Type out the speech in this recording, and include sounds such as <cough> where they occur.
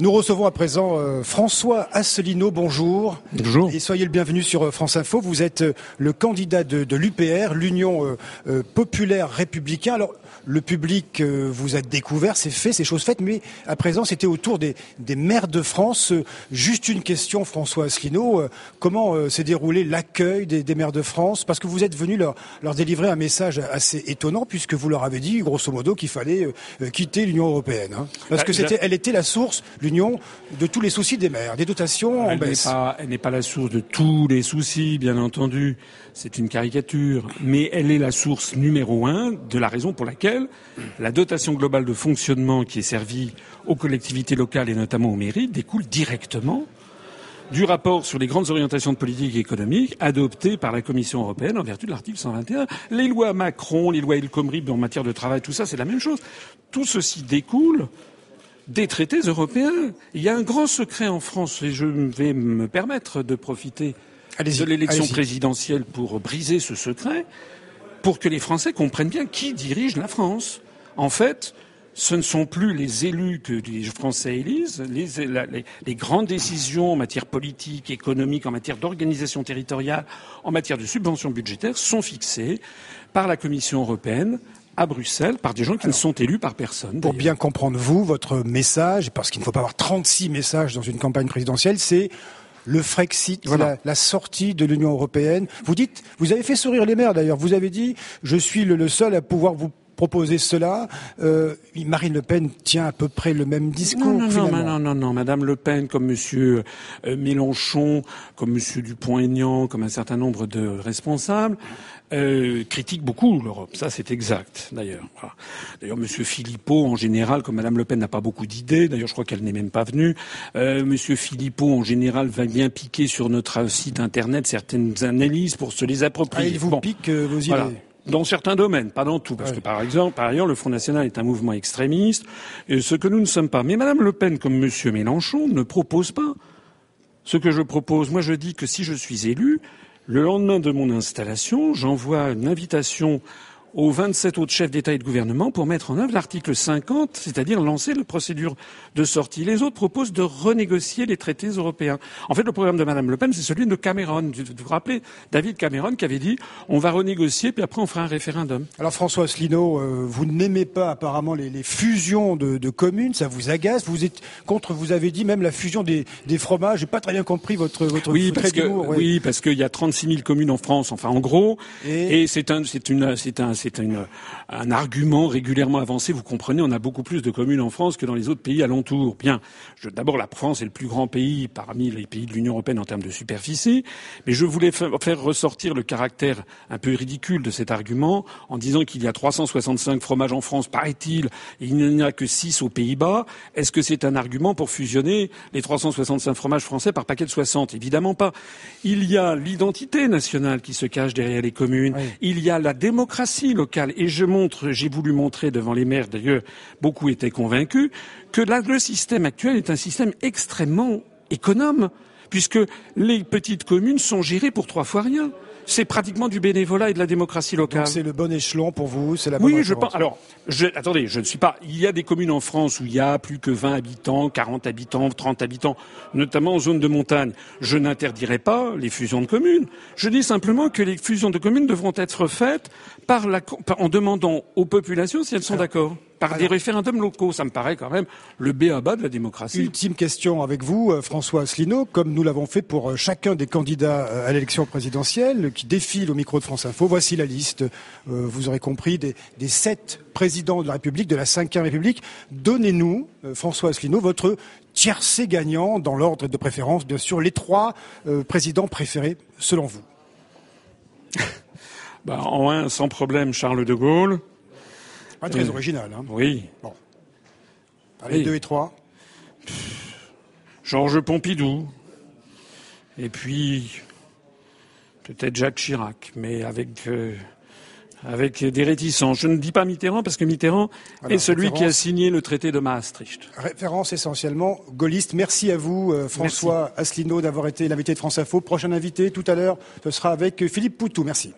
Nous recevons à présent euh, François Asselineau, bonjour. Bonjour. Et soyez le bienvenu sur euh, France Info. Vous êtes euh, le candidat de, de l'UPR, l'Union populaire républicain. Alors, le public vous a découvert, c'est fait, c'est chose faite, mais à présent, c'était au tour des, des, maires de France. Juste une question, François Asselineau. Comment s'est déroulé l'accueil des, des, maires de France? Parce que vous êtes venu leur, leur, délivrer un message assez étonnant, puisque vous leur avez dit, grosso modo, qu'il fallait quitter l'Union européenne. Hein. Parce que c'était, elle était la source, l'Union, de tous les soucis des maires, des dotations en elle baisse. Elle n'est pas la source de tous les soucis, bien entendu. C'est une caricature, mais elle est la source numéro un de la raison pour laquelle la dotation globale de fonctionnement qui est servie aux collectivités locales et notamment aux mairies découle directement du rapport sur les grandes orientations de politique économique adopté par la Commission européenne en vertu de l'article 121. Les lois Macron, les lois El Khomri en matière de travail, tout ça, c'est la même chose. Tout ceci découle des traités européens. Il y a un grand secret en France, et je vais me permettre de profiter de l'élection présidentielle pour briser ce secret, pour que les Français comprennent bien qui dirige la France. En fait, ce ne sont plus les élus que les Français élisent, les, les, grandes décisions en matière politique, économique, en matière d'organisation territoriale, en matière de subventions budgétaires sont fixées par la Commission européenne à Bruxelles par des gens qui ne sont élus par personne. Pour bien comprendre vous, votre message, parce qu'il ne faut pas avoir 36 messages dans une campagne présidentielle, c'est le Frexit, la, sortie de l'Union européenne. Vous dites, vous avez fait sourire les maires d'ailleurs. Vous avez dit, je suis le, seul à pouvoir vous proposer cela. Euh, Marine Le Pen tient à peu près le même discours. Non, non, non, non, non, non, Madame Le Pen, comme Monsieur euh, Mélenchon, comme Monsieur Dupont-Aignan, comme un certain nombre de responsables, euh, critique beaucoup l'Europe. Ça, c'est exact, d'ailleurs. D'ailleurs, Monsieur Philippot, en général, comme Madame Le Pen n'a pas beaucoup d'idées, d'ailleurs, je crois qu'elle n'est même pas venue, euh, Monsieur Philippot, en général, va bien piquer sur notre site Internet certaines analyses pour se les approprier. Ah, il vous pique euh, vos idées dans certains domaines, pas dans tout, parce que par exemple, par ailleurs, le Front National est un mouvement extrémiste, et ce que nous ne sommes pas. Mais Madame Le Pen, comme Monsieur Mélenchon, ne propose pas ce que je propose. Moi, je dis que si je suis élu, le lendemain de mon installation, j'envoie une invitation aux 27 autres chefs d'État et de gouvernement pour mettre en œuvre l'article 50, c'est-à-dire lancer la procédure de sortie. Les autres proposent de renégocier les traités européens. En fait, le programme de Mme Le Pen, c'est celui de Cameron. Vous vous rappelez David Cameron qui avait dit on va renégocier, puis après on fera un référendum. Alors François Asselineau, euh, vous n'aimez pas apparemment les, les fusions de, de, communes, ça vous agace. Vous êtes contre, vous avez dit même la fusion des, des fromages. J'ai pas très bien compris votre votre oui, parce que, Oui, parce qu'il y a 36 000 communes en France, enfin en gros, et, et c'est un, c'est une, c'est un, c'est un argument régulièrement avancé. Vous comprenez, on a beaucoup plus de communes en France que dans les autres pays alentours. Bien, d'abord, la France est le plus grand pays parmi les pays de l'Union européenne en termes de superficie, mais je voulais faire ressortir le caractère un peu ridicule de cet argument en disant qu'il y a 365 fromages en France, paraît-il, et il n'y en a que 6 aux Pays-Bas. Est-ce que c'est un argument pour fusionner les 365 fromages français par paquet de 60 Évidemment pas. Il y a l'identité nationale qui se cache derrière les communes. Il y a la démocratie et je montre, j'ai voulu montrer devant les maires, d'ailleurs, beaucoup étaient convaincus, que le système actuel est un système extrêmement économe, puisque les petites communes sont gérées pour trois fois rien c'est pratiquement du bénévolat et de la démocratie locale. C'est le bon échelon pour vous, c'est la bonne Oui, je pense. Alors, je, attendez, je ne suis pas. Il y a des communes en France où il y a plus que 20 habitants, 40 habitants, 30 habitants, notamment en zone de montagne. Je n'interdirai pas les fusions de communes. Je dis simplement que les fusions de communes devront être faites par la, en demandant aux populations si elles sont d'accord par des référendums locaux. Ça me paraît quand même le B à bas de la démocratie. Ultime question avec vous, euh, François Asselineau, comme nous l'avons fait pour euh, chacun des candidats euh, à l'élection présidentielle qui défilent au micro de France Info. Voici la liste, vous aurez compris, des, sept présidents de la République, de la Ve République. Donnez-nous, François Asselineau, votre tiercé gagnant dans l'ordre de préférence, bien sûr, les trois présidents préférés selon vous. <laughs> bah, en un, sans problème, Charles de Gaulle. Pas très original. Hein. Oui. Bon. Allez, deux et trois. Georges Pompidou. Et puis, peut-être Jacques Chirac, mais avec, euh, avec des réticences. Je ne dis pas Mitterrand parce que Mitterrand est celui qui a signé le traité de Maastricht. Référence essentiellement gaulliste. Merci à vous, euh, François Asselineau, d'avoir été l'invité de France Info. Prochain invité tout à l'heure, ce sera avec Philippe Poutou. Merci.